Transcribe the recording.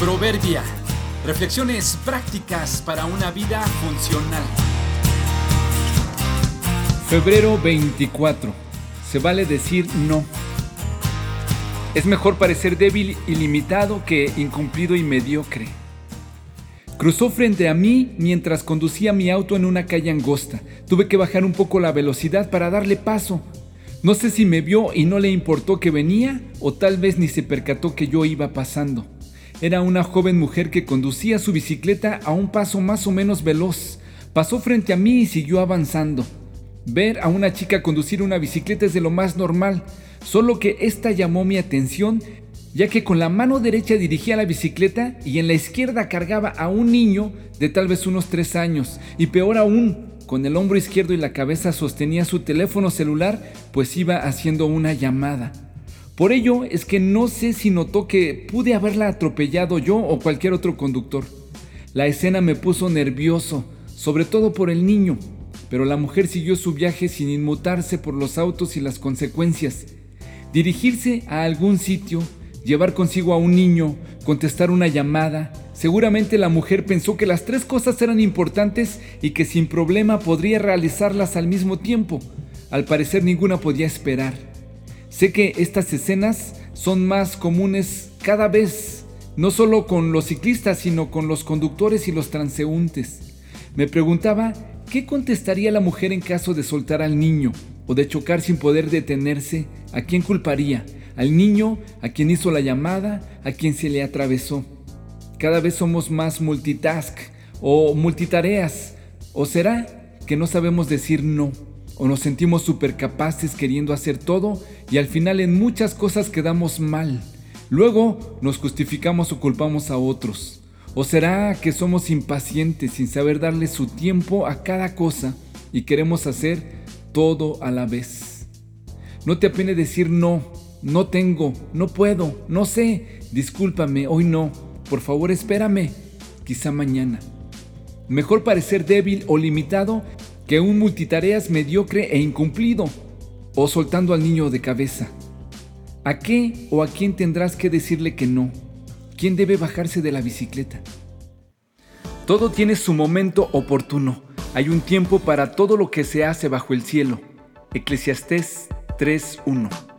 Proverbia. Reflexiones prácticas para una vida funcional. Febrero 24. Se vale decir no. Es mejor parecer débil y limitado que incumplido y mediocre. Cruzó frente a mí mientras conducía mi auto en una calle angosta. Tuve que bajar un poco la velocidad para darle paso. No sé si me vio y no le importó que venía o tal vez ni se percató que yo iba pasando. Era una joven mujer que conducía su bicicleta a un paso más o menos veloz. Pasó frente a mí y siguió avanzando. Ver a una chica conducir una bicicleta es de lo más normal, solo que esta llamó mi atención ya que con la mano derecha dirigía la bicicleta y en la izquierda cargaba a un niño de tal vez unos tres años, y peor aún, con el hombro izquierdo y la cabeza sostenía su teléfono celular, pues iba haciendo una llamada. Por ello es que no sé si notó que pude haberla atropellado yo o cualquier otro conductor. La escena me puso nervioso, sobre todo por el niño, pero la mujer siguió su viaje sin inmutarse por los autos y las consecuencias. Dirigirse a algún sitio, llevar consigo a un niño, contestar una llamada, seguramente la mujer pensó que las tres cosas eran importantes y que sin problema podría realizarlas al mismo tiempo. Al parecer ninguna podía esperar. Sé que estas escenas son más comunes cada vez, no solo con los ciclistas, sino con los conductores y los transeúntes. Me preguntaba qué contestaría la mujer en caso de soltar al niño o de chocar sin poder detenerse, ¿a quién culparía? ¿Al niño? ¿A quien hizo la llamada? ¿A quien se le atravesó? Cada vez somos más multitask o multitareas. ¿O será que no sabemos decir no? O nos sentimos supercapaces queriendo hacer todo y al final en muchas cosas quedamos mal. Luego nos justificamos o culpamos a otros. ¿O será que somos impacientes sin saber darle su tiempo a cada cosa y queremos hacer todo a la vez? No te apene decir no, no tengo, no puedo, no sé, discúlpame, hoy no, por favor espérame, quizá mañana. Mejor parecer débil o limitado que un multitareas mediocre e incumplido, o soltando al niño de cabeza. ¿A qué o a quién tendrás que decirle que no? ¿Quién debe bajarse de la bicicleta? Todo tiene su momento oportuno. Hay un tiempo para todo lo que se hace bajo el cielo. Eclesiastés 3.1